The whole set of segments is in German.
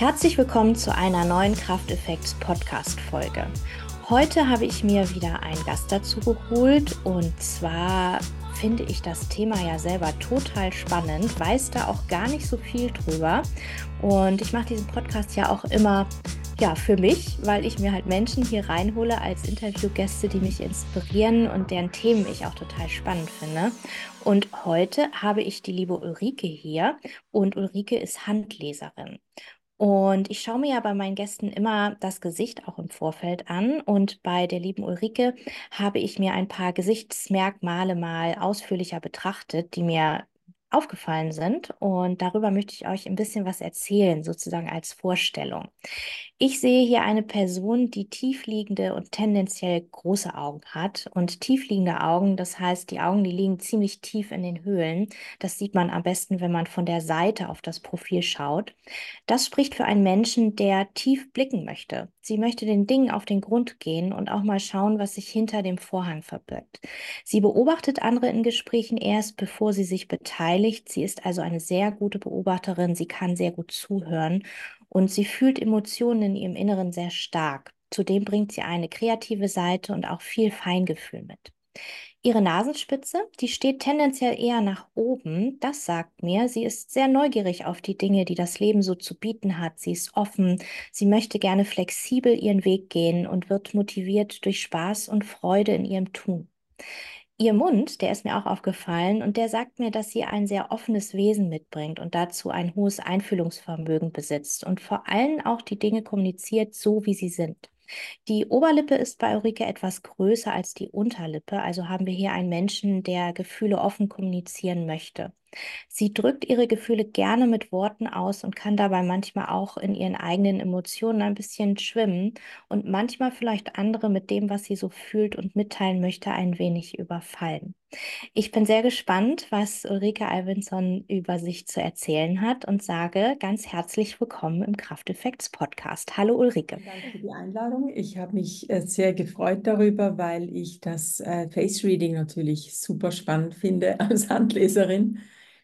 Herzlich willkommen zu einer neuen Krafteffekts Podcast Folge. Heute habe ich mir wieder einen Gast dazu geholt und zwar finde ich das Thema ja selber total spannend, weiß da auch gar nicht so viel drüber und ich mache diesen Podcast ja auch immer ja, für mich, weil ich mir halt Menschen hier reinhole als Interviewgäste, die mich inspirieren und deren Themen ich auch total spannend finde. Und heute habe ich die liebe Ulrike hier und Ulrike ist Handleserin. Und ich schaue mir ja bei meinen Gästen immer das Gesicht auch im Vorfeld an. Und bei der lieben Ulrike habe ich mir ein paar Gesichtsmerkmale mal ausführlicher betrachtet, die mir aufgefallen sind. Und darüber möchte ich euch ein bisschen was erzählen, sozusagen als Vorstellung. Ich sehe hier eine Person, die tiefliegende und tendenziell große Augen hat. Und tiefliegende Augen, das heißt, die Augen, die liegen ziemlich tief in den Höhlen. Das sieht man am besten, wenn man von der Seite auf das Profil schaut. Das spricht für einen Menschen, der tief blicken möchte. Sie möchte den Dingen auf den Grund gehen und auch mal schauen, was sich hinter dem Vorhang verbirgt. Sie beobachtet andere in Gesprächen erst, bevor sie sich beteiligt. Sie ist also eine sehr gute Beobachterin. Sie kann sehr gut zuhören und sie fühlt Emotionen in ihrem Inneren sehr stark. Zudem bringt sie eine kreative Seite und auch viel Feingefühl mit. Ihre Nasenspitze, die steht tendenziell eher nach oben. Das sagt mir, sie ist sehr neugierig auf die Dinge, die das Leben so zu bieten hat. Sie ist offen, sie möchte gerne flexibel ihren Weg gehen und wird motiviert durch Spaß und Freude in ihrem Tun. Ihr Mund, der ist mir auch aufgefallen und der sagt mir, dass sie ein sehr offenes Wesen mitbringt und dazu ein hohes Einfühlungsvermögen besitzt und vor allem auch die Dinge kommuniziert, so wie sie sind. Die Oberlippe ist bei Ulrike etwas größer als die Unterlippe, also haben wir hier einen Menschen, der Gefühle offen kommunizieren möchte. Sie drückt ihre Gefühle gerne mit Worten aus und kann dabei manchmal auch in ihren eigenen Emotionen ein bisschen schwimmen und manchmal vielleicht andere mit dem, was sie so fühlt und mitteilen möchte, ein wenig überfallen. Ich bin sehr gespannt, was Ulrike Alvinson über sich zu erzählen hat und sage ganz herzlich willkommen im Krafteffekts Podcast. Hallo Ulrike. Danke für die Einladung. Ich habe mich äh, sehr gefreut darüber, weil ich das äh, Face Reading natürlich super spannend finde als Handleserin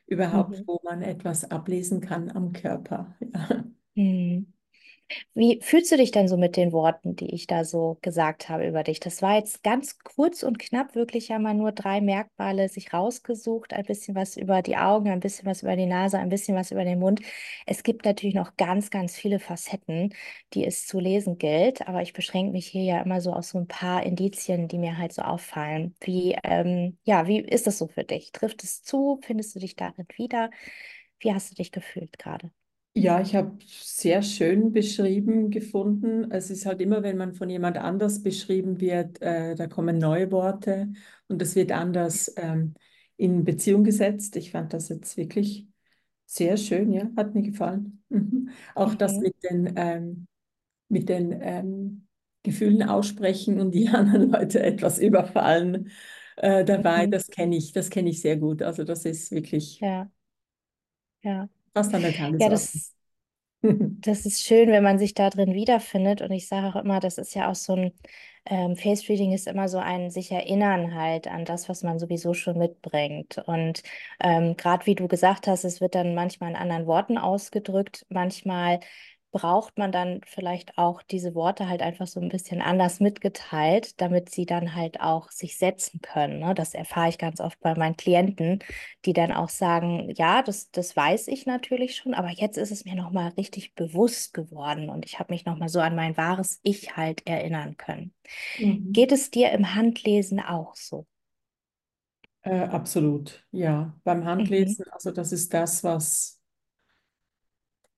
überhaupt, mhm. wo man etwas ablesen kann am Körper. Ja. Mhm. Wie fühlst du dich denn so mit den Worten, die ich da so gesagt habe über dich? Das war jetzt ganz kurz und knapp, wirklich ja mal nur drei Merkmale sich rausgesucht, ein bisschen was über die Augen, ein bisschen was über die Nase, ein bisschen was über den Mund. Es gibt natürlich noch ganz, ganz viele Facetten, die es zu lesen gilt, aber ich beschränke mich hier ja immer so auf so ein paar Indizien, die mir halt so auffallen. Wie, ähm, ja, wie ist das so für dich? Trifft es zu? Findest du dich darin wieder? Wie hast du dich gefühlt gerade? Ja, ich habe sehr schön beschrieben gefunden. Es ist halt immer, wenn man von jemand anders beschrieben wird, äh, da kommen neue Worte und das wird anders ähm, in Beziehung gesetzt. Ich fand das jetzt wirklich sehr schön, ja, hat mir gefallen. Mhm. Auch mhm. das mit den, ähm, mit den ähm, Gefühlen aussprechen und die anderen Leute etwas überfallen äh, dabei, mhm. das kenne ich, das kenne ich sehr gut. Also das ist wirklich. Ja. Ja. Fast eine Tagesordnung. Ja, das, das ist schön, wenn man sich da drin wiederfindet. Und ich sage auch immer, das ist ja auch so ein ähm, Face Reading ist immer so ein sich erinnern halt an das, was man sowieso schon mitbringt. Und ähm, gerade wie du gesagt hast, es wird dann manchmal in anderen Worten ausgedrückt, manchmal braucht man dann vielleicht auch diese Worte halt einfach so ein bisschen anders mitgeteilt, damit sie dann halt auch sich setzen können. Ne? Das erfahre ich ganz oft bei meinen Klienten, die dann auch sagen, ja, das, das weiß ich natürlich schon, aber jetzt ist es mir nochmal richtig bewusst geworden und ich habe mich nochmal so an mein wahres Ich halt erinnern können. Mhm. Geht es dir im Handlesen auch so? Äh, absolut, ja. Beim mhm. Handlesen, mhm. also das ist das, was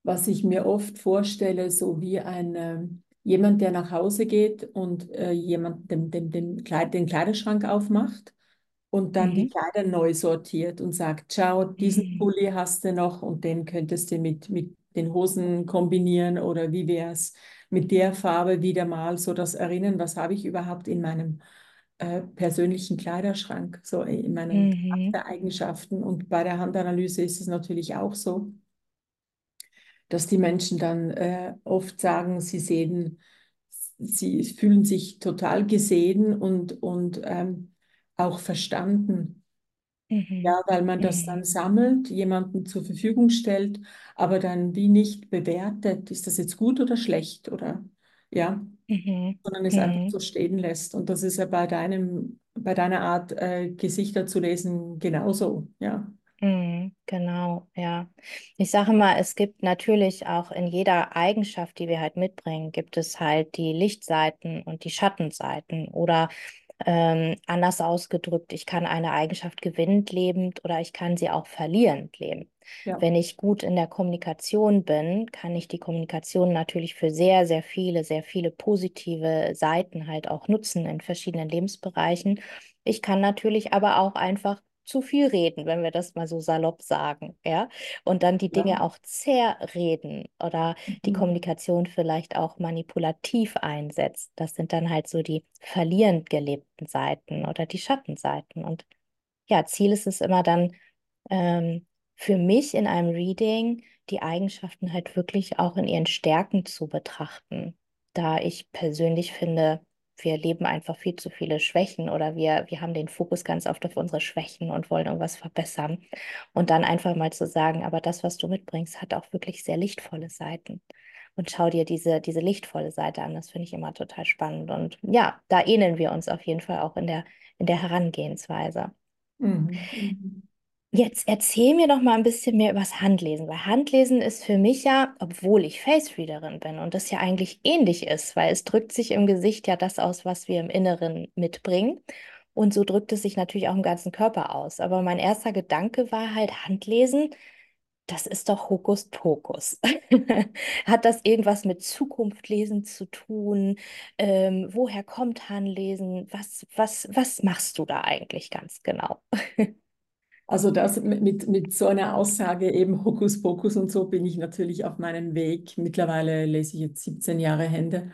was ich mir oft vorstelle, so wie ein äh, jemand, der nach Hause geht und äh, jemand den, den, den, Kleid, den Kleiderschrank aufmacht und dann mhm. die Kleider neu sortiert und sagt, schau, diesen mhm. Pulli hast du noch und den könntest du mit, mit den Hosen kombinieren oder wie wäre es mit der Farbe wieder mal so das Erinnern, was habe ich überhaupt in meinem äh, persönlichen Kleiderschrank, so in meinen mhm. Eigenschaften. Und bei der Handanalyse ist es natürlich auch so dass die Menschen dann äh, oft sagen, sie sehen, sie fühlen sich total gesehen und, und ähm, auch verstanden. Mhm. Ja, weil man das dann Mhm. sammelt, jemandem zur Verfügung stellt, aber dann wie nicht bewertet, ist das jetzt gut oder schlecht oder ja, Mhm. sondern es einfach Mhm. so stehen lässt. Und das ist ja bei deinem, bei deiner Art, äh, Gesichter zu lesen, genauso, ja. Mhm, genau, ja. Ich sage mal, es gibt natürlich auch in jeder Eigenschaft, die wir halt mitbringen, gibt es halt die Lichtseiten und die Schattenseiten. Oder ähm, anders ausgedrückt, ich kann eine Eigenschaft gewinnend lebend oder ich kann sie auch verlierend leben. Ja. Wenn ich gut in der Kommunikation bin, kann ich die Kommunikation natürlich für sehr, sehr viele, sehr viele positive Seiten halt auch nutzen in verschiedenen Lebensbereichen. Ich kann natürlich aber auch einfach zu viel reden, wenn wir das mal so salopp sagen, ja, und dann die Ja. Dinge auch zerreden oder die Mhm. Kommunikation vielleicht auch manipulativ einsetzt. Das sind dann halt so die verlierend gelebten Seiten oder die Schattenseiten. Und ja, Ziel ist es immer dann ähm, für mich in einem Reading, die Eigenschaften halt wirklich auch in ihren Stärken zu betrachten, da ich persönlich finde, wir leben einfach viel zu viele Schwächen oder wir, wir haben den Fokus ganz oft auf unsere Schwächen und wollen irgendwas verbessern. Und dann einfach mal zu sagen, aber das, was du mitbringst, hat auch wirklich sehr lichtvolle Seiten. Und schau dir diese, diese lichtvolle Seite an. Das finde ich immer total spannend. Und ja, da ähneln wir uns auf jeden Fall auch in der, in der Herangehensweise. Mhm. Jetzt erzähl mir doch mal ein bisschen mehr über das Handlesen, weil Handlesen ist für mich ja, obwohl ich Face-Readerin bin und das ja eigentlich ähnlich ist, weil es drückt sich im Gesicht ja das aus, was wir im Inneren mitbringen. Und so drückt es sich natürlich auch im ganzen Körper aus. Aber mein erster Gedanke war halt, Handlesen, das ist doch Hokuspokus. Hat das irgendwas mit Zukunftlesen zu tun? Ähm, woher kommt Handlesen? Was, was, was machst du da eigentlich ganz genau? Also das mit, mit, so einer Aussage eben Hokuspokus und so bin ich natürlich auf meinem Weg. Mittlerweile lese ich jetzt 17 Jahre Hände,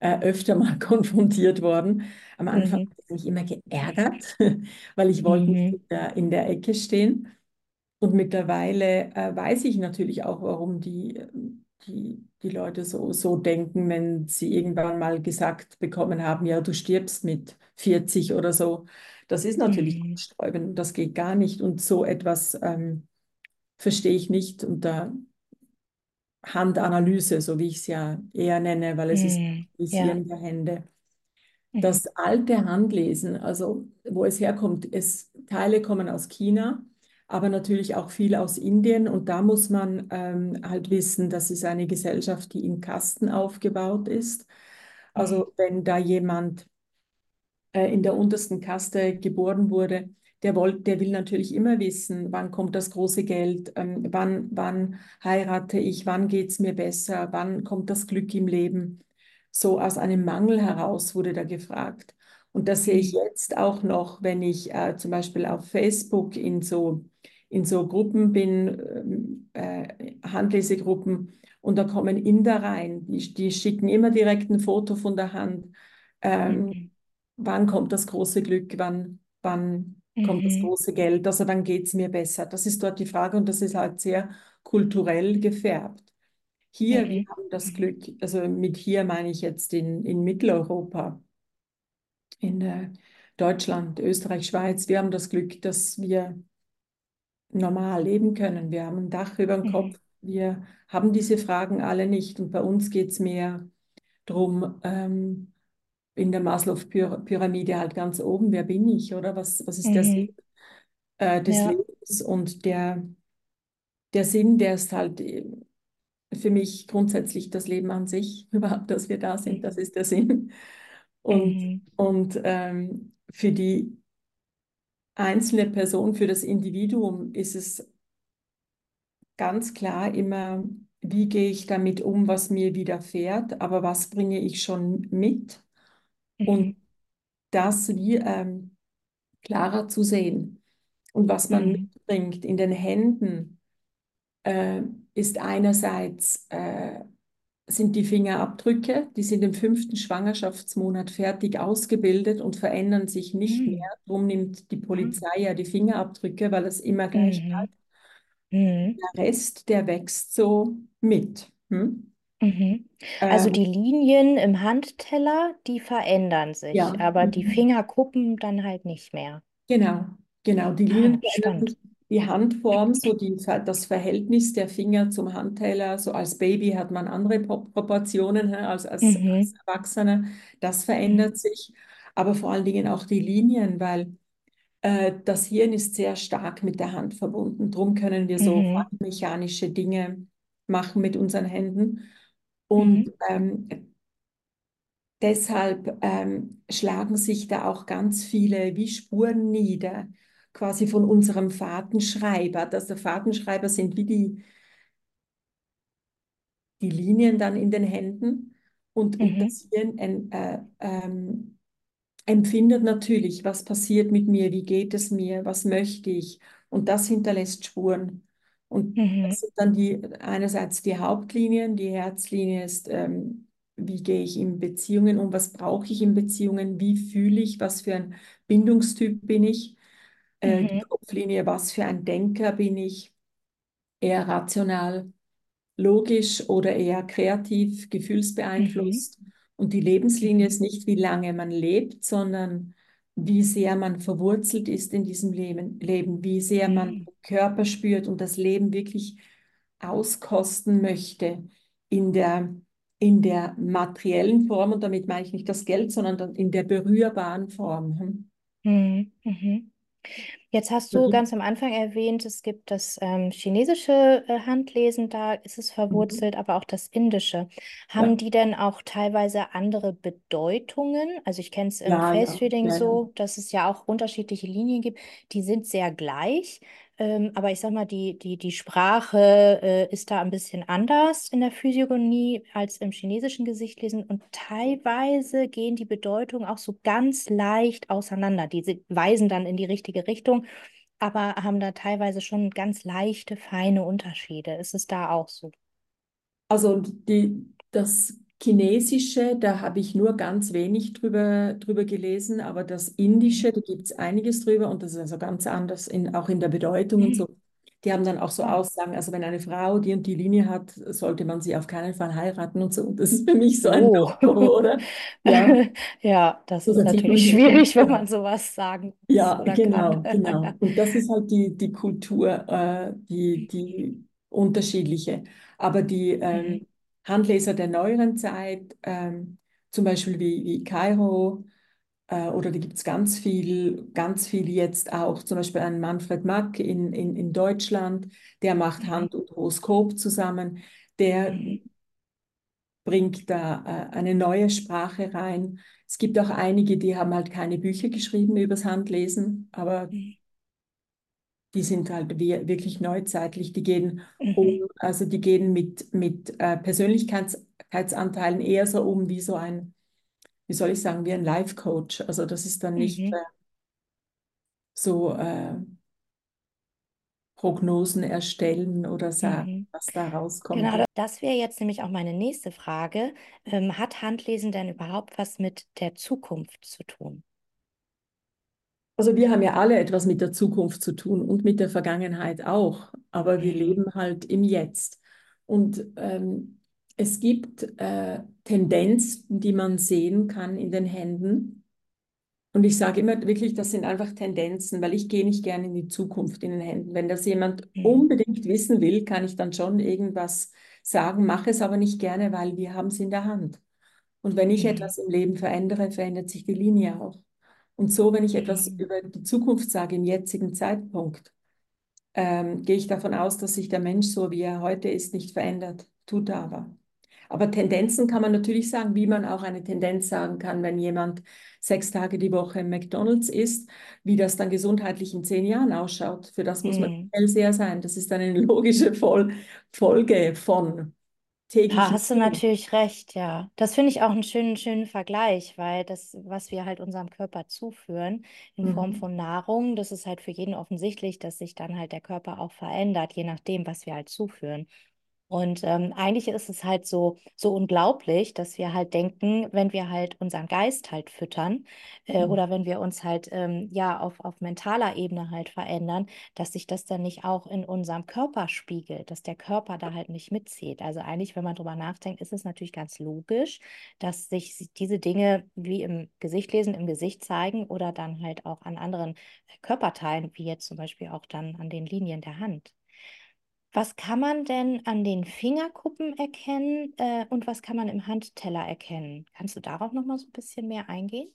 äh, öfter mal konfrontiert worden. Am Anfang Mhm. hat es mich immer geärgert, weil ich wollte nicht Mhm. in der, in der Ecke stehen. Und mittlerweile äh, weiß ich natürlich auch, warum die, äh, die, die Leute so, so denken, wenn sie irgendwann mal gesagt bekommen haben, ja, du stirbst mit 40 oder so. Das ist natürlich Mhm. Sträuben, das geht gar nicht. Und so etwas ähm, verstehe ich nicht unter Handanalyse, so wie ich es ja eher nenne, weil es ist Mhm. Ja. Analysieren der Hände. Mhm. Das alte Handlesen, also wo es herkommt, es, Teile kommen aus China, aber natürlich auch viel aus Indien. Und da muss man ähm, halt wissen, das ist eine Gesellschaft, die in Kasten aufgebaut ist. Mhm. Also wenn da jemand äh, in der untersten Kaste geboren wurde, der, wollt, der will natürlich immer wissen, wann kommt das große Geld, ähm, wann, wann heirate ich, wann geht es mir besser, wann kommt das Glück im Leben. So aus einem Mangel heraus wurde da gefragt. Und das sehe ich Mhm. jetzt auch noch, wenn ich äh, zum Beispiel auf Facebook in so, in so Gruppen bin, ähm, äh, Handlesegruppen, und da kommen Inder rein, die, die schicken immer direkt ein Foto von der Hand. Ähm, Mhm. Wann kommt das große Glück, wann, wann kommt das Mhm. große Geld, also wann geht es mir besser? Das ist dort die Frage und das ist halt sehr kulturell gefärbt. Hier, wir Mhm. haben das Mhm. Glück, also mit hier meine ich jetzt in, in Mitteleuropa, in äh, Deutschland, Österreich, Schweiz, wir haben das Glück, dass wir normal leben können. Wir haben ein Dach über dem Mhm. Kopf, wir haben diese Fragen alle nicht und bei uns geht es mehr darum, ähm, in der Maslow-Pyramide halt ganz oben, wer bin ich, oder? Was, was ist der Sinn Mhm. äh, des Ja. Lebens? Und der, der Sinn, der ist halt äh, für mich grundsätzlich das Leben an sich, überhaupt, dass wir da sind, das Mhm. ist der Sinn. Und, Mhm. und ähm, für die einzelne Person, für das Individuum ist es ganz klar immer, wie gehe ich damit um, was mir widerfährt, aber was bringe ich schon mit? Und Mhm. das wie ähm, klarer zu sehen. Und was man Mhm. mitbringt in den Händen, äh, ist einerseits äh, sind die Fingerabdrücke, die sind im fünften Schwangerschaftsmonat fertig ausgebildet und verändern sich nicht mehr. Mhm. Darum nimmt die Polizei ja die Fingerabdrücke, weil es immer gleich Mhm. bleibt. Mhm. Der Rest, der wächst so mit. Hm? Mhm. Also Ähm, die Linien im Handteller, die verändern ja, sich, aber die mhm. Fingerkuppen dann halt nicht mehr. genau. Genau, die Linien Ah, verändern sich. spannend. Die Handform, so die, das Verhältnis der Finger zum Handteller, so als Baby hat man andere Pro- Proportionen hä, als, als, als Mhm. Erwachsener, das Mhm. verändert sich. Aber vor allen Dingen auch die Linien, weil äh, das Hirn ist sehr stark mit der Hand verbunden. Darum können wir so Mhm. mechanische Dinge machen mit unseren Händen. Und Mhm. ähm, Deshalb ähm, schlagen sich da auch ganz viele wie Spuren nieder, quasi von unserem Fahrtenschreiber. Dass der Fahrtenschreiber sind wie die, die Linien dann in den Händen und, und Mhm. das Hirn äh, ähm, empfindet natürlich, was passiert mit mir, wie geht es mir, was möchte ich. Und das hinterlässt Spuren. Und Mhm. das sind dann die, einerseits die Hauptlinien, die Herzlinie ist, ähm, wie gehe ich in Beziehungen um, was brauche ich in Beziehungen, wie fühle ich, was für ein Bindungstyp bin ich. Äh, die Mhm. Kopflinie, was für ein Denker bin ich, eher rational logisch oder eher kreativ, Mhm. gefühlsbeeinflusst. Und die Lebenslinie Mhm. ist nicht, wie lange man lebt, sondern wie sehr man verwurzelt ist in diesem Leben, Leben, wie sehr man Mhm. Körper spürt und das Leben wirklich auskosten möchte in der, in der materiellen Form. Und damit meine ich nicht das Geld, sondern in der berührbaren Form. Hm? Mhm. Mhm. Jetzt hast du gibt- ganz am Anfang erwähnt, es gibt das ähm, chinesische äh, Handlesen, da ist es Mhm. verwurzelt, aber auch das indische. Haben Ja, die denn auch teilweise andere Bedeutungen? Also ich kenne es im ja, ja, Face-Reading ja. ja. so, dass es ja auch unterschiedliche Linien gibt, die sind sehr gleich. Ähm, aber ich sag mal, die, die, die Sprache äh, ist da ein bisschen anders in der Physiognomie als im chinesischen Gesichtlesen und teilweise gehen die Bedeutungen auch so ganz leicht auseinander. Die weisen dann in die richtige Richtung, aber haben da teilweise schon ganz leichte, feine Unterschiede. Ist es da auch so? Also die, das Chinesische, da habe ich nur ganz wenig drüber, drüber gelesen, aber das Mhm. Indische, da gibt es einiges drüber und das ist also ganz anders, in, auch in der Bedeutung und so. Mhm. Die haben dann auch so. Aussagen, also wenn eine Frau die und die Linie hat, sollte man sie auf keinen Fall heiraten und so. Und das ist für mich so ein Oh. No-Go, oder? Ja, Ja, das so, ist natürlich schwierig, wenn man sowas sagen muss Ja, oder kann. genau, genau. Und das ist halt die, die Kultur, äh, die, die unterschiedliche. Aber die ähm, Mhm. Handleser der neueren Zeit, ähm, zum Beispiel wie, wie Kairo, äh, oder da gibt es ganz viel, ganz viel jetzt auch, zum Beispiel ein Manfred Mack in, in, in Deutschland, der macht Mhm. Hand und Horoskop zusammen, der Mhm. bringt da äh, eine neue Sprache rein. Es gibt auch einige, die haben halt keine Bücher geschrieben übers Handlesen, aber Mhm. Die sind halt wir- wirklich neuzeitlich. Die gehen um, Mhm. also die gehen mit, mit äh, Persönlichkeitsanteilen eher so um wie so ein, wie soll ich sagen, wie ein Life-Coach. Also das ist dann nicht äh, Mhm. so äh, Prognosen erstellen oder sagen, Mhm. was da rauskommt. Genau, da- das wäre jetzt nämlich auch meine nächste Frage. Ähm, hat Handlesen denn überhaupt was mit der Zukunft zu tun? Also wir haben ja alle etwas mit der Zukunft zu tun und mit der Vergangenheit auch, aber wir leben halt im Jetzt. Und ähm, es gibt äh, Tendenzen, die man sehen kann in den Händen. Und ich sage immer wirklich, das sind einfach Tendenzen, weil ich gehe nicht gerne in die Zukunft in den Händen. Wenn das jemand Mhm. unbedingt wissen will, kann ich dann schon irgendwas sagen, mache es aber nicht gerne, weil wir haben es in der Hand. Und wenn ich Mhm. etwas im Leben verändere, verändert sich die Linie auch. Und so, wenn ich etwas Mhm. über die Zukunft sage, im jetzigen Zeitpunkt, ähm, gehe ich davon aus, dass sich der Mensch so, wie er heute ist, nicht verändert. Tut er aber. Aber Tendenzen kann man natürlich sagen, wie man auch eine Tendenz sagen kann, wenn jemand sechs Tage die Woche im McDonald's isst, wie das dann gesundheitlich in zehn Jahren ausschaut. Für das muss man Mhm. Hellseher sein. Das ist dann eine logische Fol Folge von Da täglichen hast du natürlich recht, ja. Das finde ich auch einen schönen, schönen Vergleich, weil das, was wir halt unserem Körper zuführen in Form Mhm. von Nahrung, das ist halt für jeden offensichtlich, dass sich dann halt der Körper auch verändert, je nachdem, was wir halt zuführen. Und ähm, eigentlich ist es halt so, so unglaublich, dass wir halt denken, wenn wir halt unseren Geist halt füttern äh, Mhm. oder wenn wir uns halt ähm, ja auf, auf mentaler Ebene halt verändern, dass sich das dann nicht auch in unserem Körper spiegelt, dass der Körper da halt nicht mitzieht. Also eigentlich, wenn man drüber nachdenkt, ist es natürlich ganz logisch, dass sich diese Dinge wie im Gesicht lesen, im Gesicht zeigen oder dann halt auch an anderen Körperteilen, wie jetzt zum Beispiel auch dann an den Linien der Hand. Was kann man denn an den Fingerkuppen erkennen, äh, und was kann man im Handteller erkennen? Kannst du darauf noch mal so ein bisschen mehr eingehen?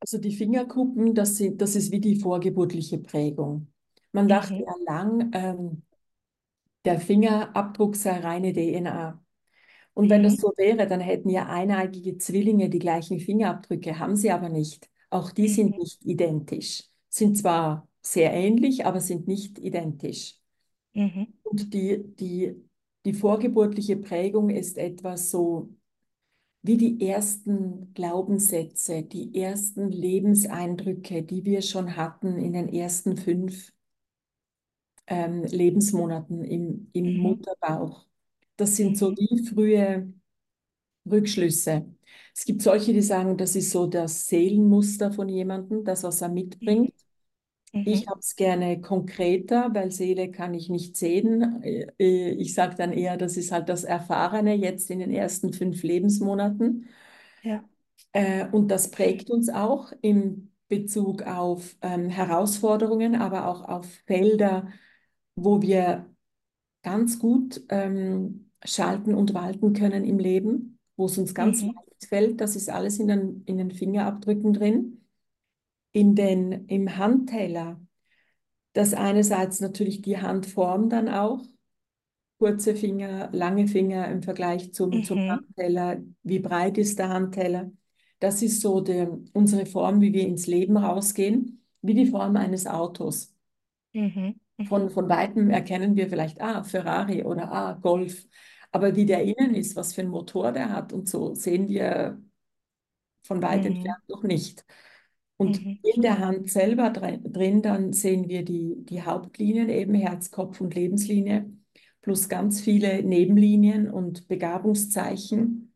Also die Fingerkuppen, das sind, das ist wie die vorgeburtliche Prägung. Man dachte Mhm, ja lang, ähm, der Fingerabdruck sei reine DNA. Und wenn das mhm, so wäre, dann hätten ja eineigige Zwillinge die gleichen Fingerabdrücke, haben sie aber nicht. Auch die sind mhm, nicht identisch. Sind zwar sehr ähnlich, aber sind nicht identisch. mhm, Und die, die, die vorgeburtliche Prägung ist etwas so wie die ersten Glaubenssätze, die ersten Lebenseindrücke, die wir schon hatten in den ersten fünf ähm, Lebensmonaten im, im mhm, Mutterbauch. Das sind so mhm, wie frühe Rückschlüsse. Es gibt solche, die sagen, das ist so das Seelenmuster von jemandem, das, was er mitbringt. Ich mhm, habe es gerne konkreter, weil Seele kann ich nicht sehen. Äh, äh, Ich sage dann eher, das ist halt das Erfahrene jetzt in den ersten fünf Lebensmonaten. ja, Äh, Und das prägt uns auch im Bezug auf ähm, Herausforderungen, aber auch auf Felder, wo wir ganz gut ähm, schalten und walten können im Leben, wo es uns ganz mhm, leicht fällt. Das ist alles in den, in den Fingerabdrücken drin. In den, im Handteller, das einerseits natürlich die Handform dann auch, kurze Finger, lange Finger im Vergleich zum, zum mhm, Handteller, wie breit ist der Handteller. Das ist so der, unsere Form, wie wir ins Leben rausgehen, wie die Form eines Autos. mhm, Von, mhm, von weitem erkennen wir vielleicht, ah, Ferrari oder ah, Golf. Aber wie der innen ist, was für ein Motor der hat und so, sehen wir von weit mhm, entfernt noch nicht. Und mhm, in der Hand selber drin, dann sehen wir die, die Hauptlinien, eben Herz, Kopf und Lebenslinie, plus ganz viele Nebenlinien und Begabungszeichen.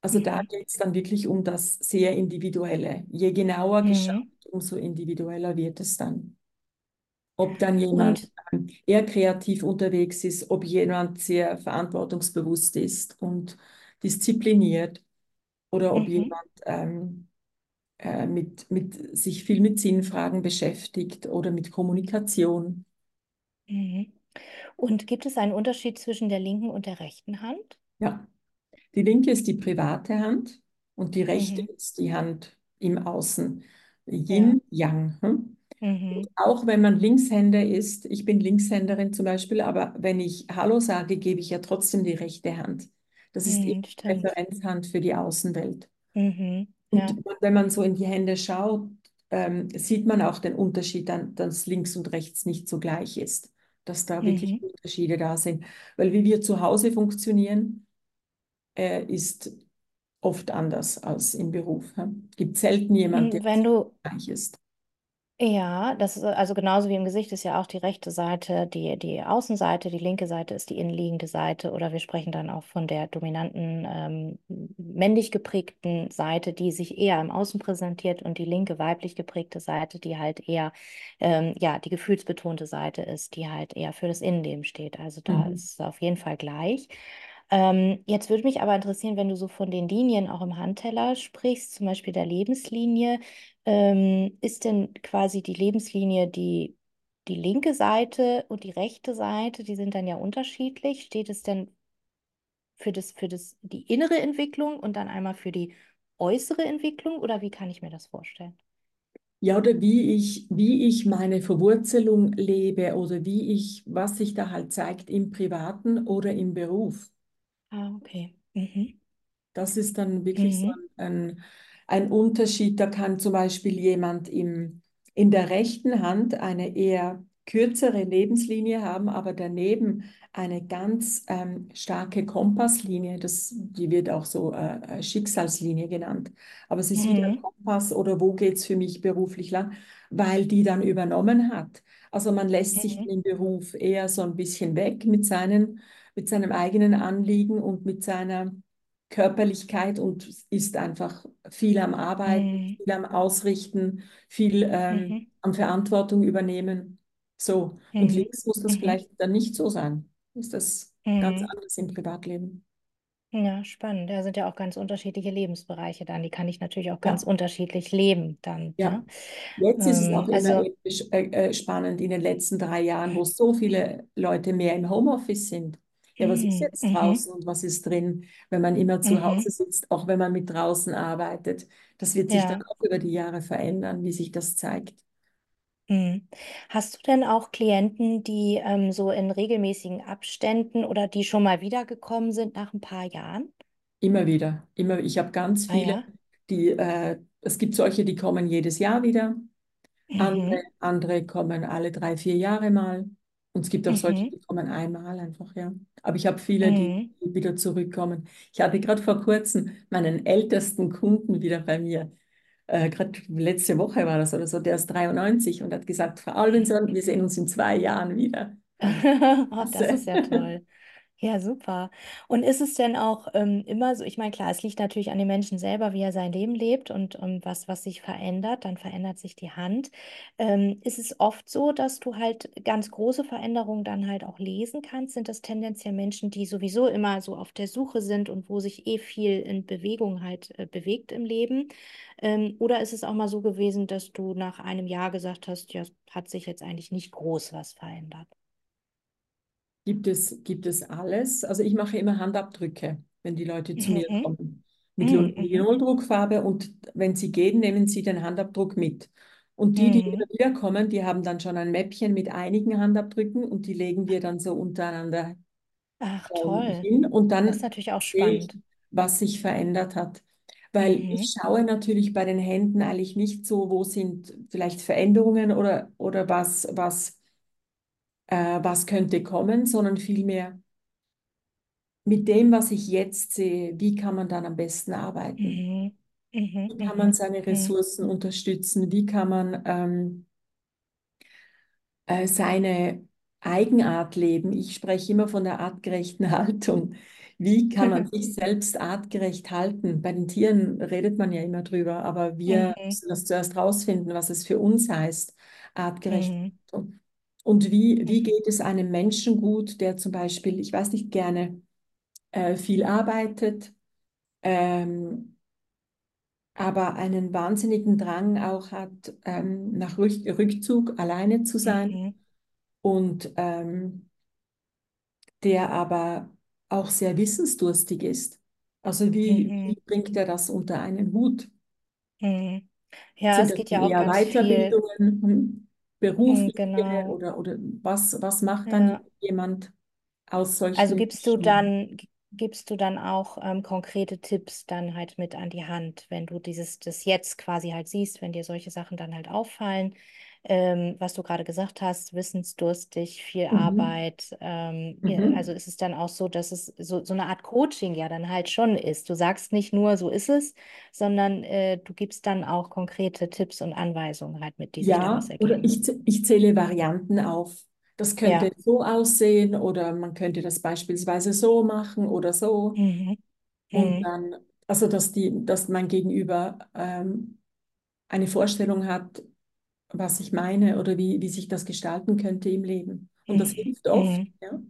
Also da mhm, geht es dann wirklich um das sehr Individuelle. Je genauer geschaut, mhm. umso individueller wird es dann. Ob dann jemand Und ähm, eher kreativ unterwegs ist, ob jemand sehr verantwortungsbewusst ist und diszipliniert oder ob mhm, jemand ähm, äh, mit, mit, sich viel mit Sinnfragen beschäftigt oder mit Kommunikation. mhm. Und gibt es einen Unterschied zwischen der linken und der rechten Hand? Ja, die linke ist die private Hand und die rechte Mhm, ist die Hand im Außen. ja, Yin, Yang. Hm? Mhm, auch wenn man Linkshänder ist, ich bin Linkshänderin zum Beispiel, aber wenn ich Hallo sage, gebe ich ja trotzdem die rechte Hand. Das ist mhm, die stimmt. Präferenzhand für die Außenwelt. Mhm, Und ja, wenn man so in die Hände schaut, ähm, sieht man auch den Unterschied, dann, dass links und rechts nicht so gleich ist, dass da wirklich mhm. Unterschiede da sind. Weil wie wir zu Hause funktionieren, äh, ist oft anders als im Beruf. Es gibt selten jemand, der Und wenn du gleich ist. Ja, das ist also genauso wie im Gesicht ist ja auch die rechte Seite, die, die Außenseite, die linke Seite ist die innenliegende Seite oder wir sprechen dann auch von der dominanten, ähm, männlich geprägten Seite, die sich eher im Außen präsentiert und die linke weiblich geprägte Seite, die halt eher, ähm, ja, die gefühlsbetonte Seite ist, die halt eher für das Innenleben steht. Also da Mhm. ist es auf jeden Fall gleich. Ähm, jetzt würde mich aber interessieren, wenn du so von den Linien auch im Handteller sprichst, zum Beispiel der Lebenslinie. Ähm, ist denn quasi die Lebenslinie die, die linke Seite und die rechte Seite, die sind dann ja unterschiedlich. Steht es denn für das, für das, die innere Entwicklung und dann einmal für die äußere Entwicklung oder wie kann ich mir das vorstellen? Ja, oder wie ich, wie ich meine Verwurzelung lebe oder wie ich, was sich da halt zeigt im Privaten oder im Beruf. Ah, okay. Mhm. Das ist dann wirklich so Mhm. ein, ein Unterschied. Da kann zum Beispiel jemand im, in der rechten Hand eine eher kürzere Lebenslinie haben, aber daneben eine ganz ähm, starke Kompasslinie. Das, die wird auch so äh, äh, Schicksalslinie genannt. Aber es ist wieder Mhm. Kompass oder wo geht es für mich beruflich lang, weil die dann übernommen hat. Also man lässt sich Mhm. im Beruf eher so ein bisschen weg mit seinen mit seinem eigenen Anliegen und mit seiner Körperlichkeit und ist einfach viel am Arbeiten, Mhm. viel am Ausrichten, viel ähm, Mhm. an Verantwortung übernehmen. So. Und Mhm. links muss das Mhm. vielleicht dann nicht so sein. Ist das ganz Mhm. anders im Privatleben. Ja, spannend. Da sind ja auch ganz unterschiedliche Lebensbereiche dann. Die kann ich natürlich auch ganz Ja, unterschiedlich leben dann, ja. ne? Jetzt ist es Ähm, auch immer also, äh, äh, spannend in den letzten drei Jahren, wo so viele Leute mehr im Homeoffice sind. Ja, was ist mhm. jetzt Mhm. draußen und was ist drin, wenn man immer zu Mhm. Hause sitzt, auch wenn man mit draußen arbeitet? Das wird sich dann Ja. auch über die Jahre verändern, wie sich das zeigt. Mhm. Hast du denn auch Klienten, die ähm, so in regelmäßigen Abständen oder die schon mal wiedergekommen sind nach ein paar Jahren? Immer wieder, immer. Ich habe ganz Ah viele, ja. die, äh, es gibt solche, die kommen jedes Jahr wieder. Andere, Mhm. andere kommen alle drei, vier Jahre mal. Und es gibt auch solche, Mhm. die kommen einmal einfach, ja. Aber ich habe viele, die Mhm. wieder zurückkommen. Ich hatte gerade vor kurzem meinen ältesten Kunden wieder bei mir. Äh, gerade letzte Woche war das oder so, der ist 93 und hat gesagt, Frau Alvinson, wir sehen uns in zwei Jahren wieder. Oh, das ist ja toll. Ja, super. Und ist es denn auch ähm, immer so, ich meine, klar, es liegt natürlich an dem Menschen selber, wie er sein Leben lebt und ähm, was, was sich verändert, dann verändert sich die Hand. Ähm, ist es oft so, dass du halt ganz große Veränderungen dann halt auch lesen kannst? Sind das tendenziell Menschen, die sowieso immer so auf der Suche sind und wo sich eh viel in Bewegung halt äh, bewegt im Leben? Ähm, oder ist es auch mal so gewesen, dass du nach einem Jahr gesagt hast, ja, hat sich jetzt eigentlich nicht groß was verändert? Gibt es, gibt es alles? Also ich mache immer Handabdrücke, wenn die Leute zu mir Mhm. kommen, mit Mhm. Lin- Mhm. Linoldruckfarbe und wenn sie gehen, nehmen sie den Handabdruck mit. Und die, die immer wieder kommen, die haben dann schon ein Mäppchen mit einigen Handabdrücken und die legen wir dann so untereinander Ach, ähm, toll. hin und Das ist dann natürlich auch sehe ich, spannend. was sich verändert hat. Weil Mhm. ich schaue natürlich bei den Händen eigentlich nicht so, wo sind vielleicht Veränderungen oder, oder was, was, äh, was könnte kommen, sondern vielmehr, mit dem, was ich jetzt sehe, wie kann man dann am besten arbeiten? Mhm. Mhm. Wie kann man Mhm. seine Mhm. Ressourcen unterstützen? Wie kann man ähm, äh, seine Eigenart leben? Ich spreche immer von der artgerechten Haltung. Wie kann man sich selbst artgerecht halten? Bei den Tieren redet man ja immer drüber, aber wir Mhm. müssen das zuerst rausfinden, was es für uns heißt, artgerechte Mhm. Haltung. Und wie, wie Mhm. geht es einem Menschen gut, der zum Beispiel, ich weiß nicht, gerne äh, viel arbeitet, ähm, aber einen wahnsinnigen Drang auch hat, ähm, nach Rück Rückzug alleine zu sein Mhm. und ähm, der aber auch sehr wissensdurstig ist. Also wie, Mhm. wie bringt er das unter einen Hut? Mhm. Ja, Sind es das geht ja auch ganz viel. Weiterbildungen, hm, Mhm, berufliche Genau. oder, oder was, was macht dann Ja. jemand aus Also solchen gibst du dann, gibst du dann auch ähm, konkrete Tipps dann halt mit an die Hand, wenn du dieses, das jetzt quasi halt siehst, wenn dir solche Sachen dann halt auffallen, ähm, was du gerade gesagt hast, wissensdurstig, viel Mhm. Arbeit. Ähm, ihr- also Mhm. ist es dann auch so, dass es so, so eine Art Coaching ja dann halt schon ist. Du sagst nicht nur, so ist es, sondern äh, du gibst dann auch konkrete Tipps und Anweisungen halt mit, die sich daraus Ja, oder ich, ich zähle Varianten auf. Das könnte Ja. so aussehen oder man könnte das beispielsweise so machen oder so. Mhm. Und Mhm. dann, also dass die, dass mein Gegenüber ähm, eine Vorstellung hat, was ich meine oder wie, wie sich das gestalten könnte im Leben. Und das Mhm. hilft oft, Mhm. ja.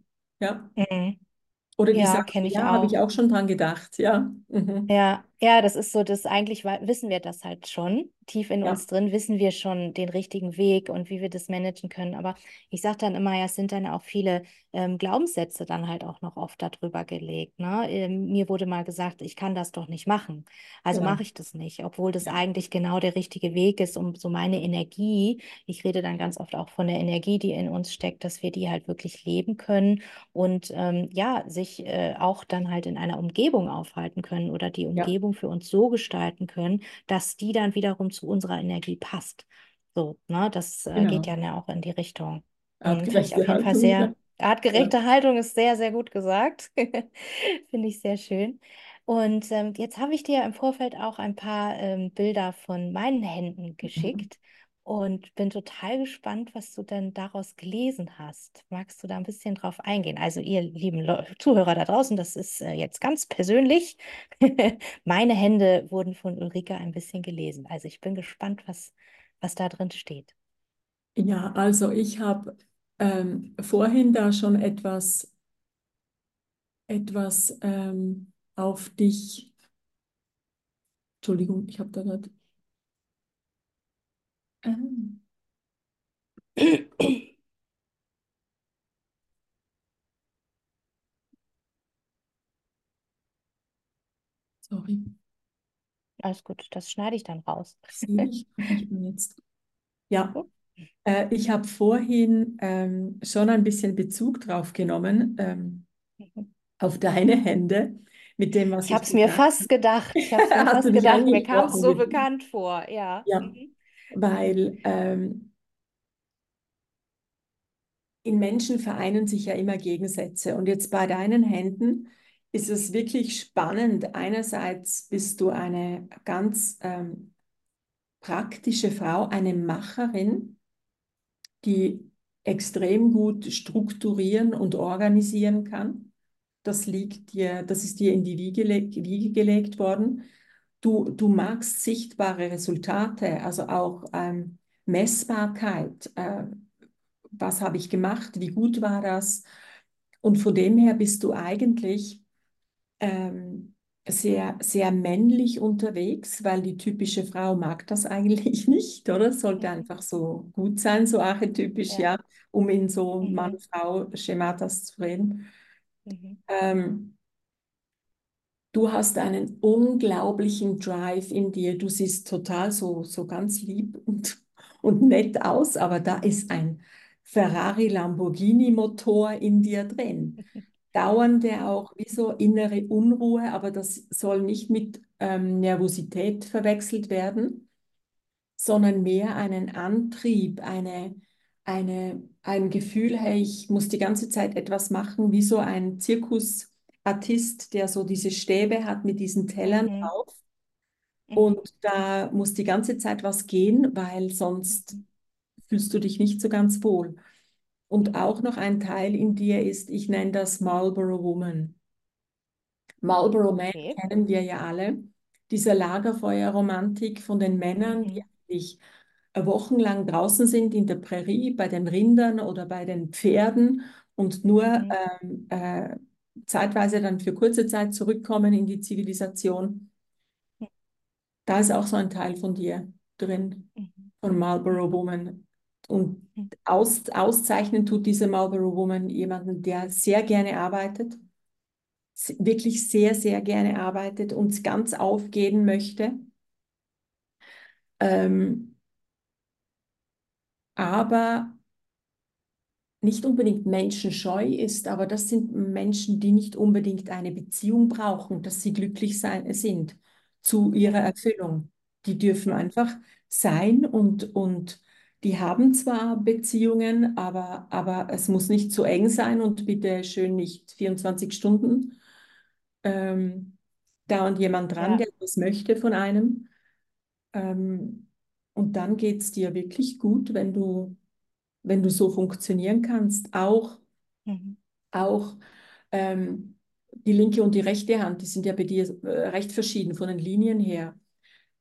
Ja. Mhm. Oder die Ja, ich ja, habe ich auch. auch schon dran gedacht, ja. Mhm. Ja, ja, das ist so, das eigentlich wissen wir das halt schon. Tief in Ja, uns drin wissen wir schon den richtigen Weg und wie wir das managen können. Aber ich sage dann immer, ja, es sind dann auch viele ähm, Glaubenssätze dann halt auch noch oft darüber gelegt. Ne? Ähm, mir wurde mal gesagt, ich kann das doch nicht machen. Also genau. mache ich das nicht, obwohl das Ja, eigentlich genau der richtige Weg ist, um so meine Energie, ich rede dann ganz oft auch von der Energie, die in uns steckt, dass wir die halt wirklich leben können und ähm, ja, sich äh, auch dann halt in einer Umgebung aufhalten können oder die ja, Umgebung für uns so gestalten können, dass die dann wiederum zu unserer Energie passt. So, ne, das äh, geht genau. ja ne, auch in die Richtung. Hm, finde ich auf Artgerechte jeden Fall Haltung. Ja. sehr, Ja. artgerechte Haltung ist sehr, sehr gut gesagt. Finde ich sehr schön. Und ähm, jetzt habe ich dir im Vorfeld auch ein paar ähm, Bilder von meinen Händen Mhm. Und bin total gespannt, was du denn daraus gelesen hast. Magst du da ein bisschen drauf eingehen? Also ihr lieben Zuhörer da draußen, das ist äh, jetzt ganz persönlich. Meine Hände wurden von Ulrike ein bisschen gelesen. Also ich bin gespannt, was, was da drin steht. Ja, also ich habe ähm, vorhin da schon etwas, etwas ähm, auf dich. Entschuldigung, ich habe da gerade. Ähm. Sorry. Alles gut, das schneide ich dann raus. Ich, ich bin jetzt. Ja, äh, ich habe vorhin ähm, schon ein bisschen Bezug drauf genommen, ähm, Mhm. auf deine Hände, mit dem, was Ich ich habe es mir fast gedacht. Ich habe es mir fast gedacht. Mir kam es so bekannt vor. Ja. Ja, Mhm. Weil ähm, in Menschen vereinen sich ja immer Gegensätze. Und jetzt bei deinen Händen ist es wirklich spannend. Einerseits bist du eine ganz ähm, praktische Frau, eine Macherin, die extrem gut strukturieren und organisieren kann. Das liegt dir, das ist dir in die Wiege, Wiege gelegt worden. Du, du magst sichtbare Resultate, also auch ähm, Messbarkeit. Äh, was habe ich gemacht? Wie gut war das? Und von dem her bist du eigentlich ähm, sehr, sehr männlich unterwegs, weil die typische Frau mag das eigentlich nicht, oder? Sollte einfach so gut sein, so archetypisch, Ja. ja, um in so Mhm. Mann-Frau-Schematas zu reden. Mhm. Ähm, du hast einen unglaublichen Drive in dir. Du siehst total so, so ganz lieb und, und nett aus, aber da ist ein Ferrari-Lamborghini-Motor in dir drin. Dauernde auch wie so innere Unruhe, aber das soll nicht mit ähm, Nervosität verwechselt werden, sondern mehr einen Antrieb, eine, eine, ein Gefühl, hey, ich muss die ganze Zeit etwas machen, wie so ein Zirkusartist, der so diese Stäbe hat mit diesen Tellern Mhm. drauf. Mhm. Und da muss die ganze Zeit was gehen, weil sonst Mhm. fühlst du dich nicht so ganz wohl. Und auch noch ein Teil in dir ist, ich nenne das Marlboro Woman. Marlboro Man Okay. kennen wir ja alle. Diese Lagerfeuerromantik von den Männern, die Mhm. eigentlich wochenlang draußen sind in der Prärie, bei den Rindern oder bei den Pferden und nur ähm, äh, zeitweise dann für kurze Zeit zurückkommen in die Zivilisation. Da ist auch so ein Teil von dir drin, Mhm. von Marlboro. Woman. Und Mhm. aus, auszeichnen tut diese Marlboro Woman jemanden, der sehr gerne arbeitet, wirklich sehr, sehr gerne arbeitet und ganz aufgehen möchte. Ähm, aber nicht unbedingt menschenscheu ist, aber das sind Menschen, die nicht unbedingt eine Beziehung brauchen, dass sie glücklich sein, sind zu ihrer. Erfüllung. Die dürfen einfach sein und, und die haben zwar Beziehungen, aber, aber es muss nicht zu eng sein und bitte schön nicht 24 Stunden ähm, da und jemand dran, Ja. der das möchte von einem. Ähm, und dann geht es dir wirklich gut, wenn du wenn du so funktionieren kannst, auch, Mhm. auch ähm, die linke und die rechte Hand, die sind ja bei dir äh, recht verschieden von den Linien her.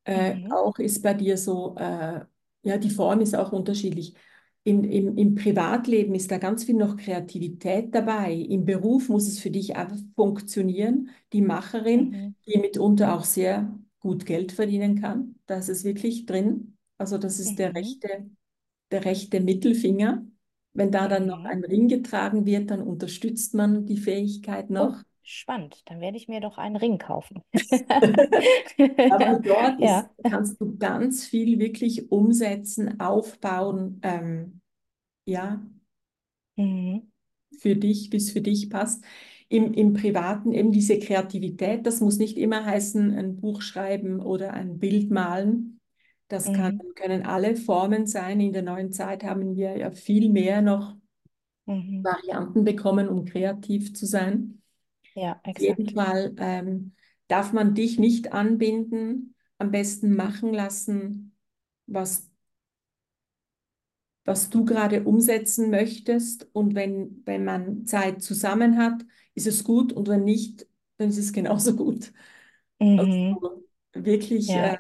Äh, Mhm. auch ist bei dir so, äh, ja, die Form ist auch unterschiedlich. In, im, Im Privatleben ist da ganz viel noch Kreativität dabei. Im Beruf muss es für dich einfach funktionieren. Die Macherin, Mhm. die mitunter auch sehr gut Geld verdienen kann, da ist es wirklich drin. Also das ist der Mhm. rechte der rechte Mittelfinger. Wenn da dann noch Mhm. ein Ring getragen wird, dann unterstützt man die Fähigkeit Oh, noch. spannend. Dann werde ich mir doch einen Ring kaufen. Aber dort ist, Ja. kannst du ganz viel wirklich umsetzen, aufbauen, ähm, ja, Mhm. für dich, wie es für dich passt. Im, Im Privaten eben diese Kreativität, das muss nicht immer heißen, ein Buch schreiben oder ein Bild malen. Das kann, Mhm. können alle Formen sein. In der neuen Zeit haben wir ja viel mehr noch Mhm. Varianten bekommen, um kreativ zu sein. Ja, Auf jeden exakt. Fall ähm, darf man dich nicht anbinden, am besten machen lassen, was was du gerade umsetzen möchtest. Und wenn, wenn man Zeit zusammen hat, ist es gut. Und wenn nicht, dann ist es genauso gut. Mhm. Also wirklich Ja. äh,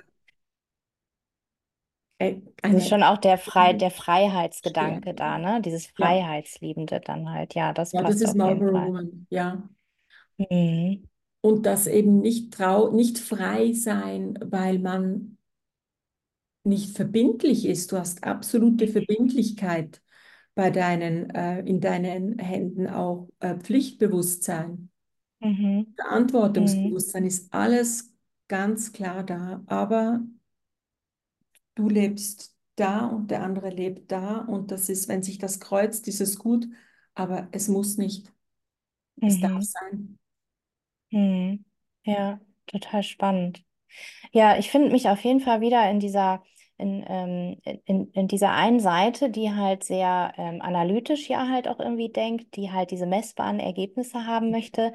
äh, Das ist eine, schon auch der Frei, der ja, Freiheitsgedanke da, ne? Dieses Freiheitsliebende dann halt. Ja, das ja, das passt ist auf jeden Marlboro Fall. Woman, ja. Mhm. Und das eben nicht trau, nicht frei sein, weil man nicht verbindlich ist. Du hast absolute Verbindlichkeit bei deinen, äh, in deinen Händen auch äh, Pflichtbewusstsein, Mhm. Mhm. Verantwortungsbewusstsein ist alles ganz klar da, aber du lebst da und der andere lebt da und das ist, wenn sich das kreuzt, ist es gut, aber es muss nicht, es darf Mhm. sein. Mhm. Ja, total spannend. Ja, ich finde mich auf jeden Fall wieder in dieser, in, ähm, in, in dieser einen Seite, die halt sehr ähm, analytisch ja halt auch irgendwie denkt, die halt diese messbaren Ergebnisse haben möchte.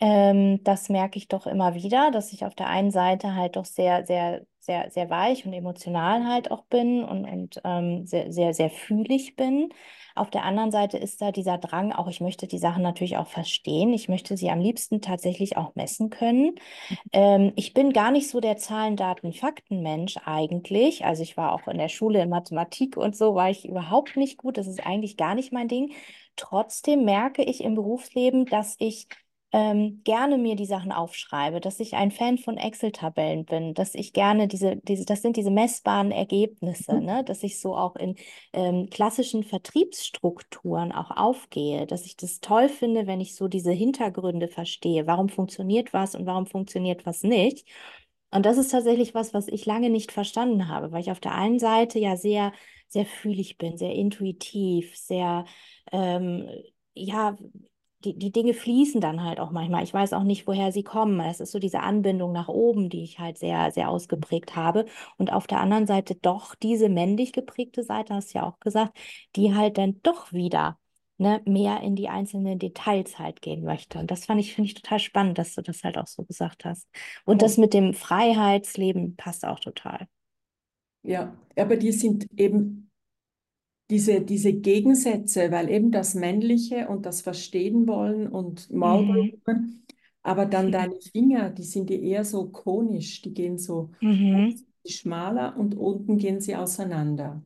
Ähm, das merke ich doch immer wieder, dass ich auf der einen Seite halt doch sehr, sehr, sehr, sehr weich und emotional halt auch bin und, und ähm, sehr, sehr, sehr fühlig bin. Auf der anderen Seite ist da dieser Drang, auch ich möchte die Sachen natürlich auch verstehen. Ich möchte sie am liebsten tatsächlich auch messen können. Ähm, ich bin gar nicht so der Zahlen, Daten, Fakten-Mensch eigentlich. Also ich war auch in der Schule in Mathematik und so war ich überhaupt nicht gut. Das ist eigentlich gar nicht mein Ding. Trotzdem merke ich im Berufsleben, dass ich ähm, gerne mir die Sachen aufschreibe, dass ich ein Fan von Excel-Tabellen bin, dass ich gerne diese, diese, das sind diese messbaren Ergebnisse, ne? Dass ich so auch in ähm, klassischen Vertriebsstrukturen auch aufgehe, dass ich das toll finde, wenn ich so diese Hintergründe verstehe, warum funktioniert was und warum funktioniert was nicht. Und das ist tatsächlich was, was ich lange nicht verstanden habe, weil ich auf der einen Seite ja sehr, sehr fühlig bin, sehr intuitiv, sehr, ähm, ja, die, die Dinge fließen dann halt auch manchmal. Ich weiß auch nicht, woher sie kommen. Es ist so diese Anbindung nach oben, die ich halt sehr, sehr ausgeprägt habe. Und auf der anderen Seite doch diese männlich geprägte Seite, hast du ja auch gesagt, die halt dann doch wieder ne, mehr in die einzelnen Details halt gehen möchte. Und das fand ich, finde ich total spannend, dass du das halt auch so gesagt hast. Und Ja, das mit dem Freiheitsleben passt auch total. ja, aber die sind eben diese, diese Gegensätze, weil eben das Männliche und das Verstehen wollen und Marlboro, Mhm. aber dann deine Finger, die sind ja eher so konisch, die gehen so Mhm. schmaler und unten gehen sie auseinander.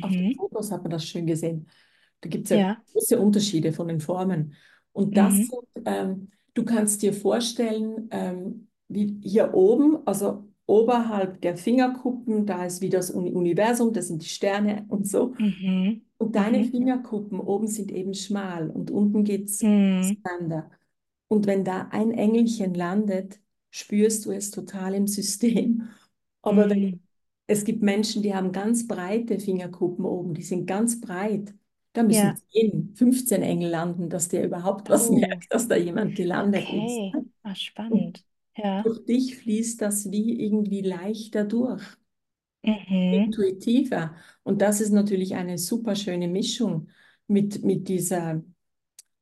Auf den Mhm. Fotos hat man das schön gesehen. Da gibt es ja Ja. große Unterschiede von den Formen. Und das Mhm. sind, ähm, du kannst dir vorstellen, ähm, wie hier oben, also oberhalb der Fingerkuppen, da ist wie das Uni- Universum, das sind die Sterne und so. Mhm. Und deine Mhm. Fingerkuppen oben sind eben schmal und unten geht es Mhm. auseinander. Und wenn da ein Engelchen landet, spürst du es total im System. Aber wenn, Mhm. es gibt Menschen, die haben ganz breite Fingerkuppen oben, die sind ganz breit. Da müssen Ja. 10, 15 Engel landen, dass der überhaupt was Oh, merkt, dass da jemand gelandet ist. okay. Ah, Und spannend. Ja. durch dich fließt das wie irgendwie leichter durch, Mhm. intuitiver. Und das ist natürlich eine super schöne Mischung mit, mit dieser,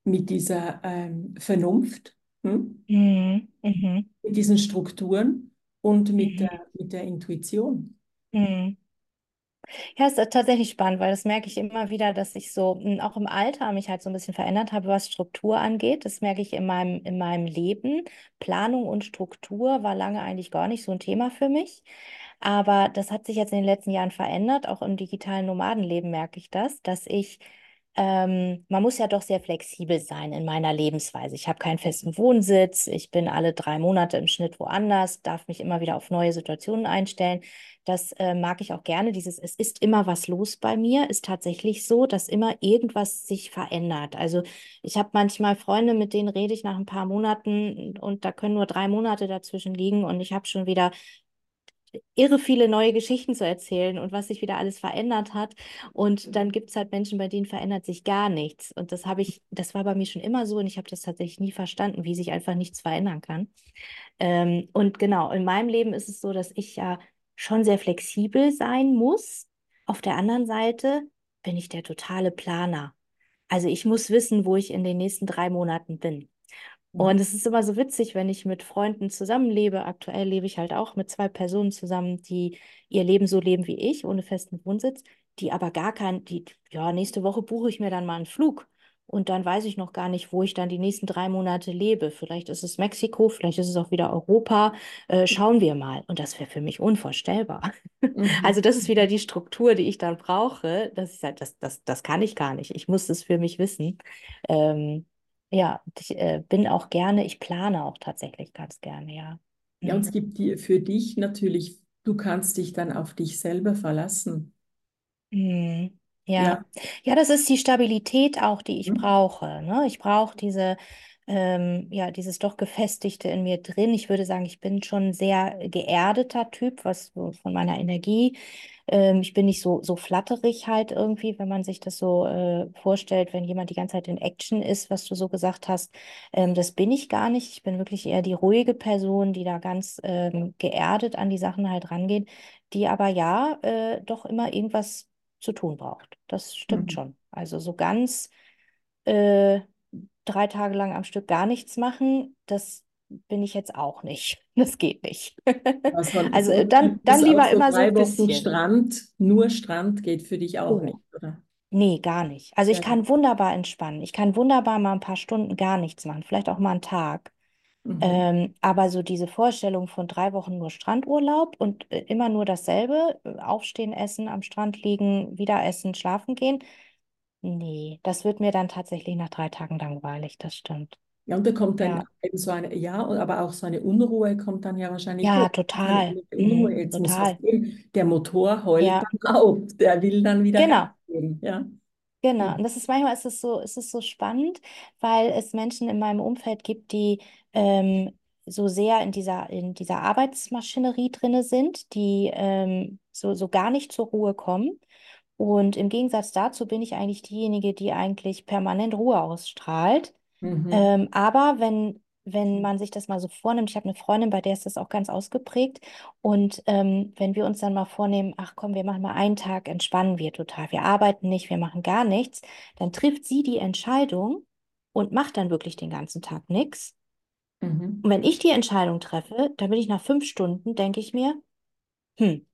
mit dieser ähm, Vernunft. Hm? Mhm. Mhm. mit diesen Strukturen und mit Mhm. der, mit der Intuition. Mhm. Ja, es ist tatsächlich spannend, weil das merke ich immer wieder, dass ich so m, auch im Alter mich halt so ein bisschen verändert habe, was Struktur angeht. Das merke ich in meinem, in meinem Leben. Planung und Struktur war lange eigentlich gar nicht so ein Thema für mich. Aber das hat sich jetzt in den letzten Jahren verändert. Auch im digitalen Nomadenleben merke ich das, dass ich ähm, man muss ja doch sehr flexibel sein in meiner Lebensweise. Ich habe keinen festen Wohnsitz, ich bin alle drei Monate im Schnitt woanders, darf mich immer wieder auf neue Situationen einstellen. Das äh, mag ich auch gerne. Dieses, es ist immer was los bei mir, ist tatsächlich so, dass immer irgendwas sich verändert. Also ich habe manchmal Freunde, mit denen rede ich nach ein paar Monaten und da können nur drei Monate dazwischen liegen und ich habe schon wieder irre viele neue Geschichten zu erzählen und was sich wieder alles verändert hat. Und dann gibt es halt Menschen, bei denen verändert sich gar nichts. Und das habe ich, das war bei mir schon immer so und ich habe das tatsächlich nie verstanden, wie sich einfach nichts verändern kann. Ähm, und genau, in meinem Leben ist es so, dass ich ja schon sehr flexibel sein muss. Auf der anderen Seite bin ich der totale Planer. Also ich muss wissen, wo ich in den nächsten drei Monaten bin. Und es ist immer so witzig, wenn ich mit Freunden zusammenlebe. Aktuell lebe ich halt auch mit zwei Personen zusammen, die ihr Leben so leben wie ich, ohne festen Wohnsitz. die aber gar kein, die, ja, nächste Woche buche ich mir dann mal einen Flug. Und dann weiß ich noch gar nicht, wo ich dann die nächsten drei Monate lebe. Vielleicht ist es Mexiko, vielleicht ist es auch wieder Europa. Äh, schauen wir mal. Und das wäre für mich unvorstellbar. Mhm. Also das ist wieder die Struktur, die ich dann brauche. Dass ich sage, das, das, das kann ich gar nicht. Ich muss das für mich wissen. Ähm, ja, ich äh, bin auch gerne, ich plane auch tatsächlich ganz gerne, ja. Ja, und Mhm. es gibt die, für dich natürlich, du kannst dich dann auf dich selber verlassen. Mhm. Ja. Ja. Ja, das ist die Stabilität auch, die ich Mhm. brauche, ne? Ich brauche diese, ähm, ja, dieses doch Gefestigte in mir drin. Ich würde sagen, ich bin schon ein sehr geerdeter Typ, was von meiner Energie. Ähm, ich bin nicht so, so flatterig halt irgendwie, wenn man sich das so äh, vorstellt, wenn jemand die ganze Zeit in Action ist, was du so gesagt hast. Ähm, das bin ich gar nicht. Ich bin wirklich eher die ruhige Person, die da ganz ähm, geerdet an die Sachen halt rangeht, die aber ja äh, doch immer irgendwas zu tun braucht. Das stimmt Mhm. schon. Also so ganz äh, drei Tage lang am Stück gar nichts machen, das bin ich jetzt auch nicht. Das geht nicht. Also Also so dann, dann lieber immer so ein bisschen. Strand, nur Strand geht für dich auch Oh, nicht, oder? nee, gar nicht. Also ich Ja. kann wunderbar entspannen. Ich kann wunderbar mal ein paar Stunden gar nichts machen, vielleicht auch mal einen Tag. Mhm. Ähm, aber so diese Vorstellung von drei Wochen nur Strandurlaub und äh, immer nur dasselbe, äh, aufstehen, essen, am Strand liegen, wieder essen, schlafen gehen, nee, das wird mir dann tatsächlich nach drei Tagen langweilig, das stimmt. Ja, und da kommt dann Ja, eben so eine, ja, aber auch so eine Unruhe kommt dann ja wahrscheinlich ja, total. Unruhe, Mhm, jetzt muss was total. gehen. Der Motor heult Ja, dann auf, der will dann wieder Gas genau. geben. Ja. Genau, und das ist manchmal ist es so, ist es so spannend, weil es Menschen in meinem Umfeld gibt, die ähm, so sehr in dieser, in dieser Arbeitsmaschinerie drinne sind, die ähm, so, so gar nicht zur Ruhe kommen. Und im Gegensatz dazu bin ich eigentlich diejenige, die eigentlich permanent Ruhe ausstrahlt. Mhm. Ähm, aber wenn, wenn man sich das mal so vornimmt, ich habe eine Freundin, bei der ist das auch ganz ausgeprägt. Und ähm, wenn wir uns dann mal vornehmen, ach komm, wir machen mal einen Tag, entspannen wir total. Wir arbeiten nicht, wir machen gar nichts, dann trifft sie die Entscheidung und macht dann wirklich den ganzen Tag nichts. Mhm. Und wenn ich die Entscheidung treffe, dann bin ich nach fünf Stunden, denke ich mir, hm,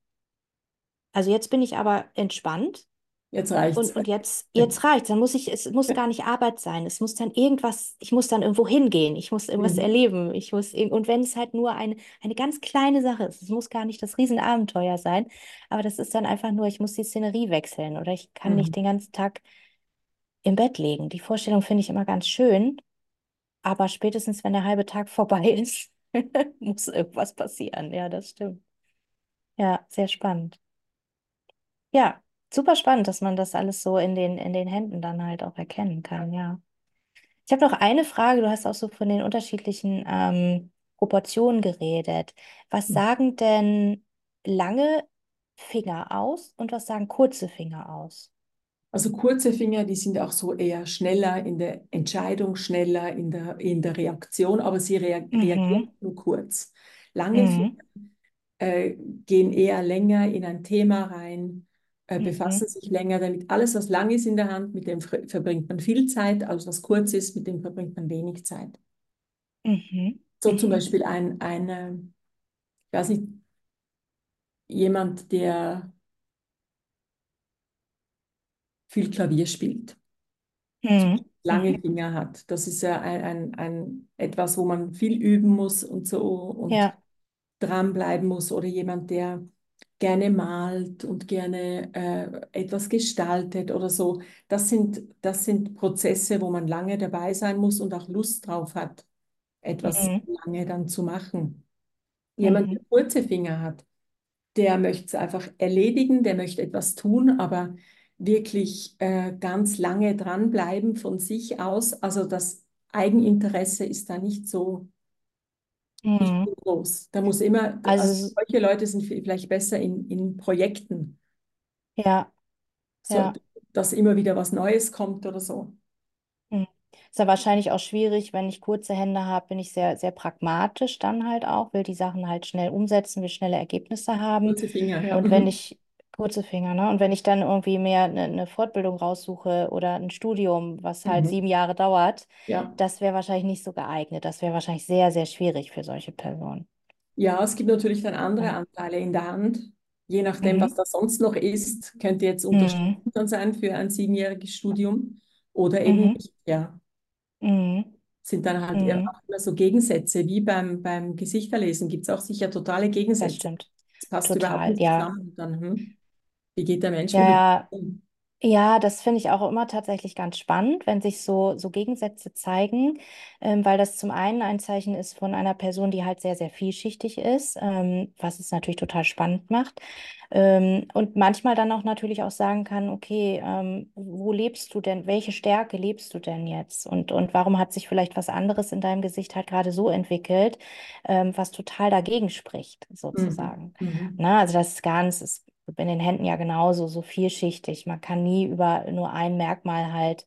also jetzt bin ich aber entspannt. Jetzt reicht's. Und, und jetzt, jetzt reicht's. Dann muss ich, es muss gar nicht Arbeit sein. Es muss dann irgendwas, ich muss dann irgendwo hingehen. Ich muss irgendwas Mhm. erleben. Ich muss, und wenn es halt nur eine, eine ganz kleine Sache ist, es muss gar nicht das Riesenabenteuer sein, aber das ist dann einfach nur, ich muss die Szenerie wechseln oder ich kann nicht Mhm. den ganzen Tag im Bett liegen. Die Vorstellung finde ich immer ganz schön, aber spätestens, wenn der halbe Tag vorbei ist, muss irgendwas passieren. Ja, das stimmt. Ja, sehr spannend. Ja, super spannend, dass man das alles so in den, in den Händen dann halt auch erkennen kann, ja. Ich habe noch eine Frage, du hast auch so von den unterschiedlichen ähm, Proportionen geredet. Was sagen denn lange Finger aus und was sagen kurze Finger aus? Also kurze Finger, die sind auch so eher schneller in der Entscheidung, schneller in der, in der Reaktion, aber sie rea reagieren Mhm, nur kurz. Lange Finger mhm, äh, gehen eher länger in ein Thema rein, äh, befassen mhm, sich länger damit. Alles, was lang ist in der Hand, mit dem ver- verbringt man viel Zeit, alles, was kurz ist, mit dem verbringt man wenig Zeit. mhm, So zum mhm, Beispiel ein, ein äh, ich weiß nicht, jemand, der viel Klavier spielt, mhm, lange mhm. Finger hat. Das ist ja ein, ein, ein, etwas, wo man viel üben muss und so und Ja, dranbleiben muss. Oder jemand, der gerne malt und gerne äh, etwas gestaltet oder so. Das sind, das sind Prozesse, wo man lange dabei sein muss und auch Lust drauf hat, etwas mhm, lange dann zu machen. Jemand, der mhm, kurze Finger hat, der möchte es einfach erledigen, der möchte etwas tun, aber wirklich äh, ganz lange dranbleiben von sich aus. Also das Eigeninteresse ist da nicht so, mhm. so groß. Da muss immer, also Also, solche Leute sind vielleicht besser in, in Projekten, ja, so, ja. dass immer wieder was Neues kommt oder so. Hm. Ist ja wahrscheinlich auch schwierig, wenn ich kurze Hände habe, bin ich sehr, sehr pragmatisch dann halt auch, will die Sachen halt schnell umsetzen, will schnelle Ergebnisse haben. Kurze Finger, ja. Und wenn Mhm. ich, kurze Finger, ne? Und wenn ich dann irgendwie mehr eine, eine Fortbildung raussuche oder ein Studium, was halt Mhm. sieben Jahre dauert, Ja. das wäre wahrscheinlich nicht so geeignet. Das wäre wahrscheinlich sehr, sehr schwierig für solche Personen. Ja, es gibt natürlich dann andere Ja. Anteile in der Hand. je nachdem, was Mhm. da sonst noch ist, könnte jetzt Mhm. unterstützend sein für ein siebenjähriges Studium oder eben Mhm. nicht. Ja, Mhm. sind dann halt eher Mhm. auch immer so Gegensätze, wie beim, beim Gesichterlesen gibt es auch sicher totale Das Gegensätze. stimmt. Das passt überhaupt Total, nicht ja. zusammen. Dann, hm, wie geht der Mensch Ja, um? Ja, das finde ich auch immer tatsächlich ganz spannend, wenn sich so, so Gegensätze zeigen, ähm, weil das zum einen ein Zeichen ist von einer Person, die halt sehr, sehr vielschichtig ist, ähm, was es natürlich total spannend macht. Ähm, und manchmal dann auch natürlich auch sagen kann, okay, ähm, wo lebst du denn? Welche Stärke lebst du denn jetzt? Und, und warum hat sich vielleicht was anderes in deinem Gesicht halt gerade so entwickelt, ähm, was total dagegen spricht, Mhm. sozusagen. Mhm. Na, also das ist ganz, ist in den Händen ja genauso, so vielschichtig. Man kann nie über nur ein Merkmal halt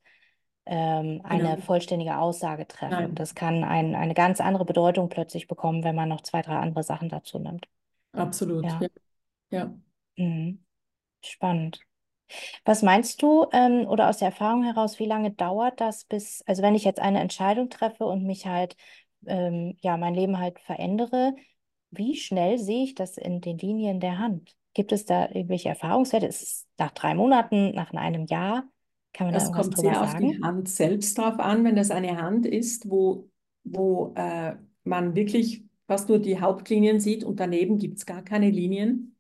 ähm, eine Genau. vollständige Aussage treffen. Nein, Das kann ein, eine ganz andere Bedeutung plötzlich bekommen, wenn man noch zwei, drei andere Sachen dazu nimmt. absolut. Ja. Ja, Ja. mhm. Spannend. Was meinst du, ähm, oder aus der Erfahrung heraus, wie lange dauert das, bis, also wenn ich jetzt eine Entscheidung treffe und mich halt, ähm, ja, mein Leben halt verändere, wie schnell sehe ich das in den Linien der Hand? Gibt es da irgendwelche Erfahrungswerte? Ist es nach drei Monaten, nach einem Jahr? Kann man da Das irgendwas kommt sehr auf die? Hand selbst drauf an, wenn das eine Hand ist, wo, wo äh, man wirklich fast nur die Hauptlinien sieht und daneben gibt es gar keine Linien.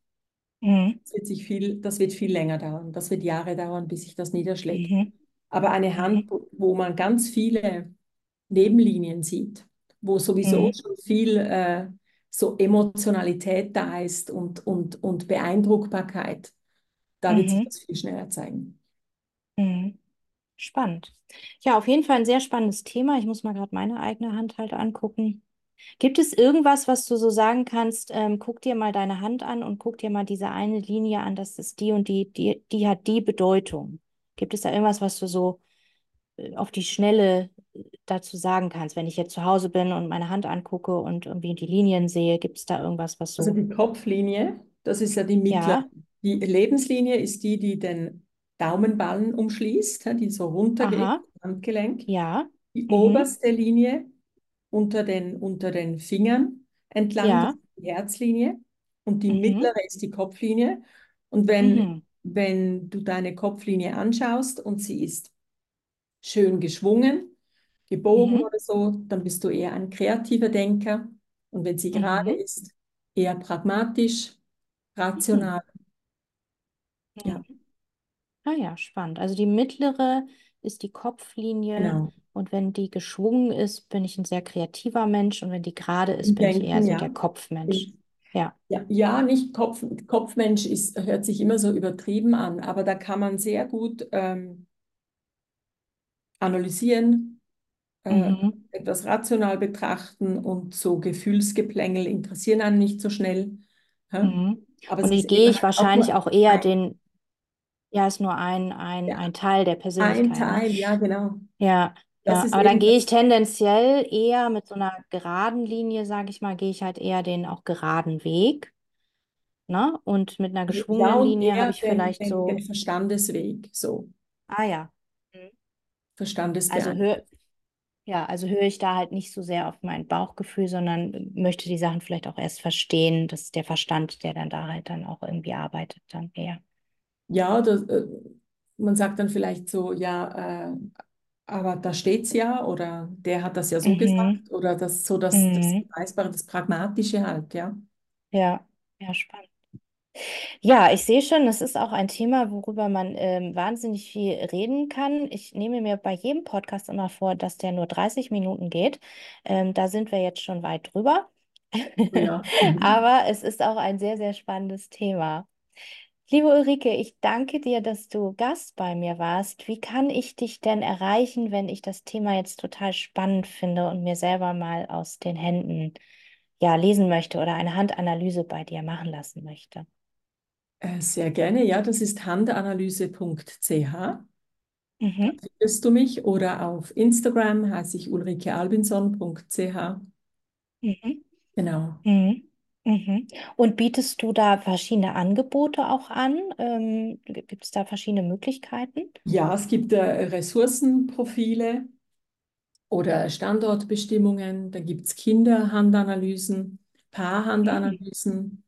Mhm. Das wird sich viel, das wird viel länger dauern. Das wird Jahre dauern, bis sich das niederschlägt. Mhm. Aber eine Hand, wo wo man ganz viele Nebenlinien sieht, wo sowieso Mhm. schon viel äh, so Emotionalität da ist und, und, und Beeindruckbarkeit, da wird sich Mhm. das viel schneller zeigen. Mhm. Spannend. Ja, auf jeden Fall ein sehr spannendes Thema. Ich muss mal gerade meine eigene Hand halt angucken. Gibt es irgendwas, was du so sagen kannst? Ähm, guck dir mal deine Hand an und guck dir mal diese eine Linie an, das ist die und die, die, die hat die Bedeutung. Gibt es da irgendwas, was du so äh, auf die Schnelle dazu sagen kannst? Wenn ich jetzt zu Hause bin und meine Hand angucke und irgendwie die Linien sehe, gibt es da irgendwas, was Also so, die Kopflinie, das ist ja die mittlere. ja, Die Lebenslinie ist die, die den Daumenballen umschließt, die so runtergeht, aha, Handgelenk. ja, Die mhm, oberste Linie unter den, unter den Fingern entlang, ja, die Herzlinie. Und die mhm, mittlere ist die Kopflinie. Und wenn, mhm, wenn du deine Kopflinie anschaust und sie ist schön geschwungen, gebogen mhm, oder so, dann bist du eher ein kreativer Denker. Und wenn sie gerade mhm, ist, eher pragmatisch, mhm, rational. Ja, mhm. Ah ja, spannend. Also die mittlere ist die Kopflinie genau. und wenn die geschwungen ist, bin ich ein sehr kreativer Mensch und wenn die gerade ist, bin ich eher Denken, so der ja. Kopfmensch. Im, Ja. ja, ja, nicht Kopf, Kopfmensch ist, hört sich immer so übertrieben an, aber da kann man sehr gut ähm, analysieren, äh, Mhm. etwas rational betrachten und so Gefühlsgeplängel interessieren einen nicht so schnell. Mhm. Aber Und die gehe ich auch wahrscheinlich nur auch eher ein, den, ja, ist nur ein, ein, ja, ein Teil der ein Persönlichkeit, ne? Teil, ja, genau. Ja, ja. Aber dann gehe ich tendenziell eher mit so einer geraden Linie, sage ich mal, gehe ich halt eher den auch geraden Weg, ne? Und mit einer ja, geschwungenen und Linie habe ich den, vielleicht den, den so, Verstandesweg, so, ah ja. Mhm. Also Verstandesbeeinflussung. Ja, also höre ich da halt nicht so sehr auf mein Bauchgefühl, sondern möchte die Sachen vielleicht auch erst verstehen. Das ist der Verstand, der dann da halt dann auch irgendwie arbeitet, dann eher. Ja, das, äh, man sagt dann vielleicht so, ja, äh, aber da steht's ja oder der hat das ja so Mhm. gesagt oder das so das, das Mhm. Beweisbare, das Pragmatische halt, ja. Ja, ja, spannend. Ja, ich sehe schon, das ist auch ein Thema, worüber man ähm, wahnsinnig viel reden kann. Ich nehme mir bei jedem Podcast immer vor, dass der nur 30 Minuten geht. Ähm, da sind wir jetzt schon weit drüber. Oh ja. Mhm. Aber es ist auch ein sehr, sehr spannendes Thema. Liebe Ulrike, ich danke dir, dass du Gast bei mir warst. Wie kann ich dich denn erreichen, wenn ich das Thema jetzt total spannend finde und mir selber mal aus den Händen ja lesen möchte oder eine Handanalyse bei dir machen lassen möchte? Äh, sehr gerne, ja, das ist handanalyse.ch. Da Mhm. findest du mich oder auf Instagram heiße ich ulrikealbinson.ch. Mhm. Genau. Mhm. Mhm. Und bietest du da verschiedene Angebote auch an? Ähm, gibt es da verschiedene Möglichkeiten? Ja, es gibt äh, Ressourcenprofile oder Standortbestimmungen, dann gibt es Kinderhandanalysen, Mhm. Paarhandanalysen.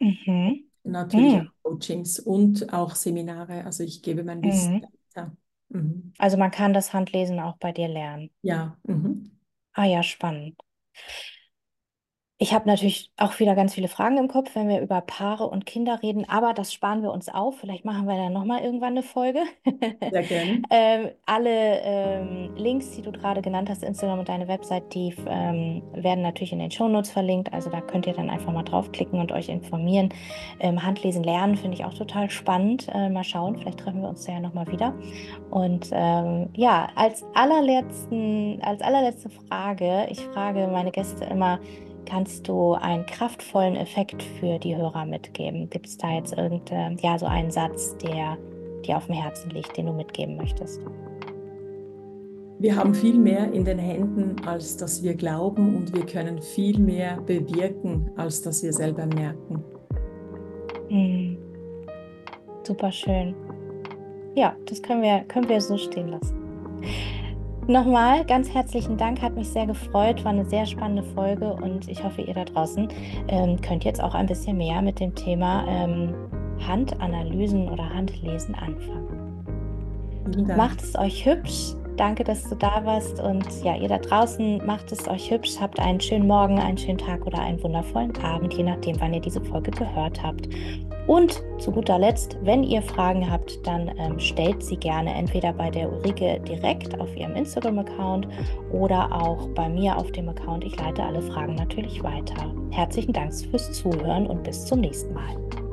Mhm. Natürlich mhm. Coachings und auch Seminare. Also ich gebe mein Wissen mhm. weiter. Mhm. Also man kann das Handlesen auch bei dir lernen. Ja. Mhm. Ah ja, spannend. Ich habe natürlich auch wieder ganz viele Fragen im Kopf, wenn wir über Paare und Kinder reden, aber das sparen wir uns auf. Vielleicht machen wir dann nochmal irgendwann eine Folge. Sehr gerne. ähm, alle ähm, Links, die du gerade genannt hast, Instagram und deine Website, die ähm, werden natürlich in den Shownotes verlinkt. Also da könnt ihr dann einfach mal draufklicken und euch informieren. Ähm, Handlesen lernen finde ich auch total spannend. Äh, mal schauen, vielleicht treffen wir uns da ja nochmal wieder. Und ähm, ja, als allerletzten, als allerletzte Frage, ich frage meine Gäste immer, kannst du einen kraftvollen Effekt für die Hörer mitgeben? Gibt es da jetzt irgendein, ja, so einen Satz, der dir auf dem Herzen liegt, den du mitgeben möchtest? Wir haben viel mehr in den Händen, als dass wir glauben und wir können viel mehr bewirken, als dass wir selber merken. Hm. Super schön. Ja, das können wir, können wir so stehen lassen. Nochmal ganz herzlichen Dank, hat mich sehr gefreut, war eine sehr spannende Folge und ich hoffe, ihr da draußen ähm, könnt jetzt auch ein bisschen mehr mit dem Thema ähm, Handanalysen oder Handlesen anfangen. Macht es euch hübsch. Danke, dass du da warst und ja, ihr da draußen macht es euch hübsch, habt einen schönen Morgen, einen schönen Tag oder einen wundervollen Abend, je nachdem, wann ihr diese Folge gehört habt. Und zu guter Letzt, wenn ihr Fragen habt, dann ähm, stellt sie gerne entweder bei der Ulrike direkt auf ihrem Instagram-Account oder auch bei mir auf dem Account. Ich leite alle Fragen natürlich weiter. Herzlichen Dank fürs Zuhören und bis zum nächsten Mal.